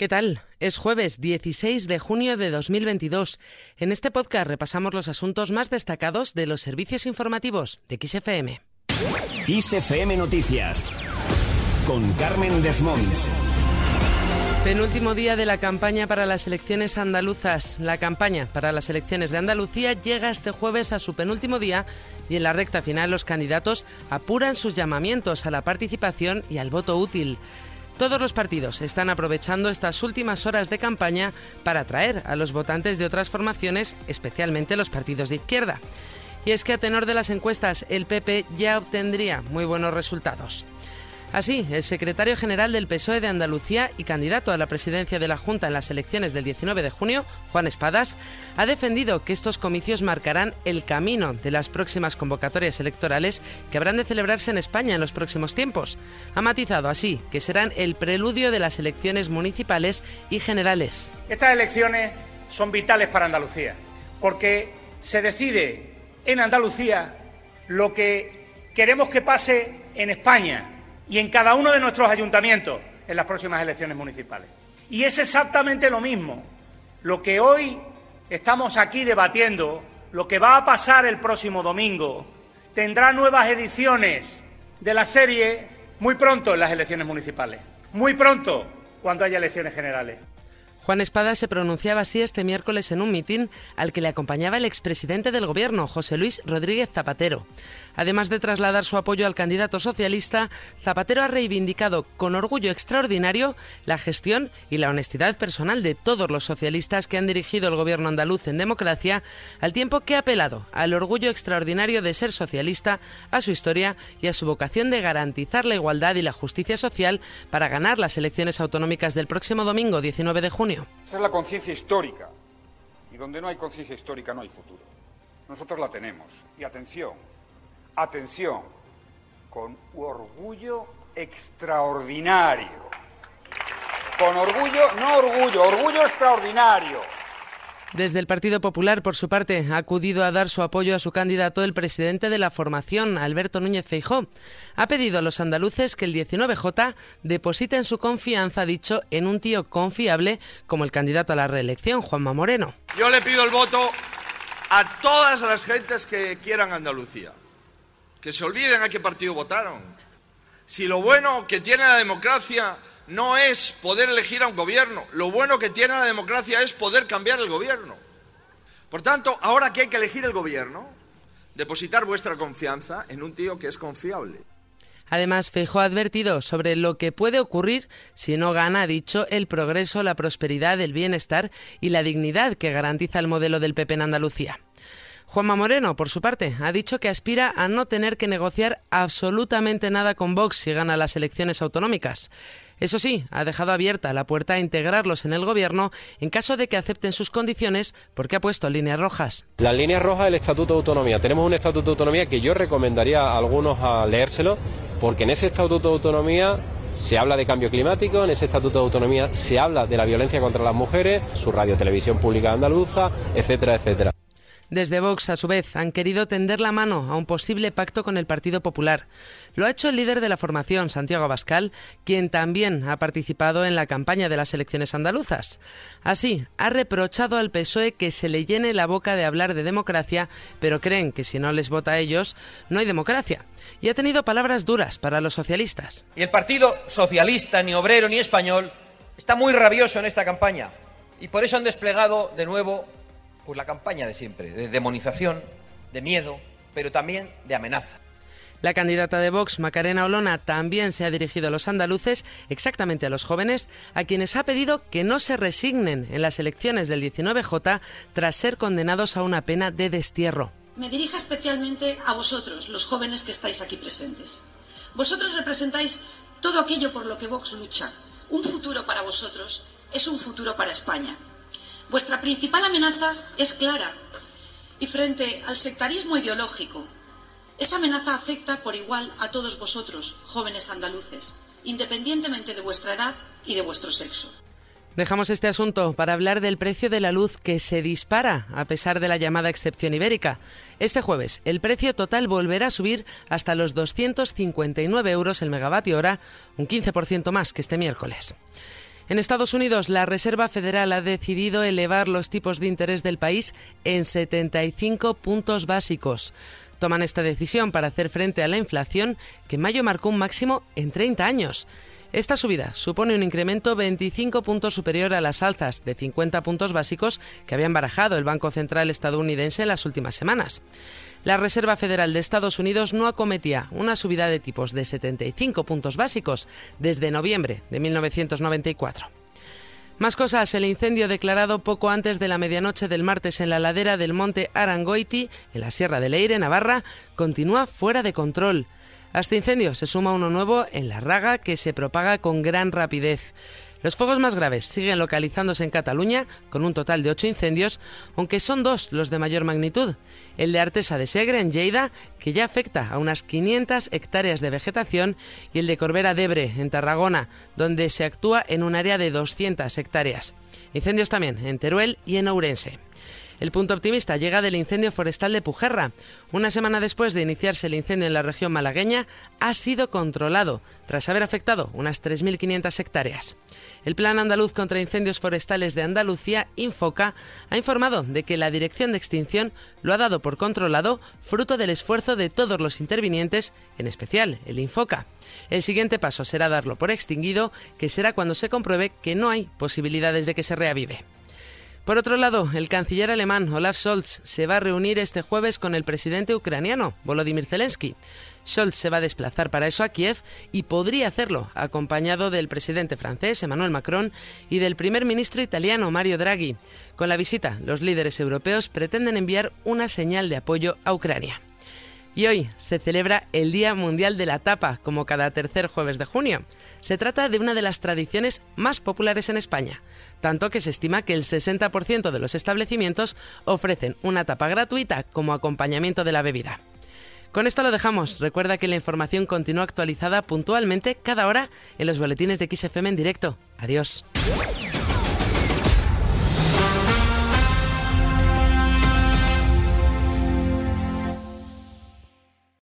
¿Qué tal? Es jueves 16 de junio de 2022. En este podcast repasamos los asuntos más destacados de los servicios informativos de XFM. XFM Noticias con Carmen Desmonts. Penúltimo día de la campaña para las elecciones andaluzas. La campaña para las elecciones de Andalucía llega este jueves a su penúltimo día y en la recta final los candidatos apuran sus llamamientos a la participación y al voto útil. Todos los partidos están aprovechando estas últimas horas de campaña para atraer a los votantes de otras formaciones, especialmente los partidos de izquierda. Y es que a tenor de las encuestas, el PP ya obtendría muy buenos resultados. Así, el secretario general del PSOE de Andalucía y candidato a la presidencia de la Junta en las elecciones del 19 de junio, Juan Espadas, ha defendido que estos comicios marcarán el camino de las próximas convocatorias electorales que habrán de celebrarse en España en los próximos tiempos. Ha matizado así que serán el preludio de las elecciones municipales y generales. Estas elecciones son vitales para Andalucía, porque se decide en Andalucía lo que queremos que pase en España y en cada uno de nuestros ayuntamientos en las próximas elecciones municipales. Y es exactamente lo mismo lo que hoy estamos aquí debatiendo, lo que va a pasar el próximo domingo, tendrá nuevas ediciones de la serie muy pronto en las elecciones municipales, muy pronto cuando haya elecciones generales. Juan Espada se pronunciaba así este miércoles en un mitin al que le acompañaba el expresidente del Gobierno, José Luis Rodríguez Zapatero. Además de trasladar su apoyo al candidato socialista, Zapatero ha reivindicado con orgullo extraordinario la gestión y la honestidad personal de todos los socialistas que han dirigido el Gobierno andaluz en democracia, al tiempo que ha apelado al orgullo extraordinario de ser socialista, a su historia y a su vocación de garantizar la igualdad y la justicia social para ganar las elecciones autonómicas del próximo domingo 19 de junio. Esa es la conciencia histórica. Y donde no hay conciencia histórica no hay futuro. Nosotros la tenemos. Y atención, atención, con orgullo extraordinario. Con orgullo, no orgullo, orgullo extraordinario. Desde el Partido Popular, por su parte, ha acudido a dar su apoyo a su candidato, el presidente de la formación, Alberto Núñez Feijó. Ha pedido a los andaluces que el 19J depositen su confianza, dicho, en un tío confiable como el candidato a la reelección, Juanma Moreno. Yo le pido el voto a todas las gentes que quieran Andalucía. Que se olviden a qué partido votaron. Si lo bueno que tiene la democracia no es poder elegir a un gobierno, lo bueno que tiene la democracia es poder cambiar el gobierno. Por tanto, ahora que hay que elegir el gobierno, depositar vuestra confianza en un tío que es confiable. Además, Feijóo ha advertido sobre lo que puede ocurrir si no gana, dicho, el progreso, la prosperidad, el bienestar y la dignidad que garantiza el modelo del PP en Andalucía. Juanma Moreno, por su parte, ha dicho que aspira a no tener que negociar absolutamente nada con Vox si gana las elecciones autonómicas. Eso sí, ha dejado abierta la puerta a integrarlos en el gobierno en caso de que acepten sus condiciones, porque ha puesto líneas rojas. Las líneas rojas del Estatuto de Autonomía. Tenemos un Estatuto de Autonomía que yo recomendaría a algunos a leérselo, porque en ese Estatuto de Autonomía se habla de cambio climático, en ese Estatuto de Autonomía se habla de la violencia contra las mujeres, su radio televisión pública andaluza, etcétera, etcétera. Desde Vox, a su vez, han querido tender la mano a un posible pacto con el Partido Popular. Lo ha hecho el líder de la formación, Santiago Abascal, quien también ha participado en la campaña de las elecciones andaluzas. Así, ha reprochado al PSOE que se le llene la boca de hablar de democracia, pero creen que si no les vota a ellos, no hay democracia. Y ha tenido palabras duras para los socialistas. Y el Partido Socialista, ni obrero ni español, está muy rabioso en esta campaña. Y por eso han desplegado de nuevo pues la campaña de siempre, de demonización, de miedo, pero también de amenaza. La candidata de Vox, Macarena Olona, también se ha dirigido a los andaluces, exactamente a los jóvenes, a quienes ha pedido que no se resignen en las elecciones del 19J tras ser condenados a una pena de destierro. Me dirijo especialmente a vosotros, los jóvenes que estáis aquí presentes. Vosotros representáis todo aquello por lo que Vox lucha. Un futuro para vosotros es un futuro para España. Vuestra principal amenaza es clara y frente al sectarismo ideológico, esa amenaza afecta por igual a todos vosotros, jóvenes andaluces, independientemente de vuestra edad y de vuestro sexo. Dejamos este asunto para hablar del precio de la luz que se dispara a pesar de la llamada excepción ibérica. Este jueves el precio total volverá a subir hasta los 259 euros el megavatio hora, un 15% más que este miércoles. En Estados Unidos, la Reserva Federal ha decidido elevar los tipos de interés del país en 75 puntos básicos. Toman esta decisión para hacer frente a la inflación, que en mayo marcó un máximo en 30 años. Esta subida supone un incremento 25 puntos superior a las alzas de 50 puntos básicos que habían barajado el Banco Central estadounidense en las últimas semanas. La Reserva Federal de Estados Unidos no acometía una subida de tipos de 75 puntos básicos desde noviembre de 1994. Más cosas, el incendio declarado poco antes de la medianoche del martes en la ladera del monte Arangoiti, en la Sierra de Leire, Navarra, continúa fuera de control. A este incendio se suma uno nuevo en la Raga que se propaga con gran rapidez. Los fuegos más graves siguen localizándose en Cataluña, con un total de ocho incendios, aunque son dos los de mayor magnitud. El de Artesa de Segre, en Lleida, que ya afecta a unas 500 hectáreas de vegetación, y el de Corbera d'Ebre, en Tarragona, donde se actúa en un área de 200 hectáreas. Incendios también en Teruel y en Ourense. El punto optimista llega del incendio forestal de Pujerra. Una semana después de iniciarse el incendio en la región malagueña, ha sido controlado, tras haber afectado unas 3.500 hectáreas. El Plan Andaluz contra Incendios Forestales de Andalucía, Infoca, ha informado de que la Dirección de Extinción lo ha dado por controlado fruto del esfuerzo de todos los intervinientes, en especial el Infoca. El siguiente paso será darlo por extinguido, que será cuando se compruebe que no hay posibilidades de que se reavive. Por otro lado, el canciller alemán Olaf Scholz se va a reunir este jueves con el presidente ucraniano, Volodymyr Zelensky. Scholz se va a desplazar para eso a Kiev y podría hacerlo acompañado del presidente francés Emmanuel Macron y del primer ministro italiano Mario Draghi. Con la visita, los líderes europeos pretenden enviar una señal de apoyo a Ucrania. Y hoy se celebra el Día Mundial de la Tapa, como cada tercer jueves de junio. Se trata de una de las tradiciones más populares en España, tanto que se estima que el 60% de los establecimientos ofrecen una tapa gratuita como acompañamiento de la bebida. Con esto lo dejamos. Recuerda que la información continúa actualizada puntualmente cada hora en los boletines de XFM en directo. Adiós.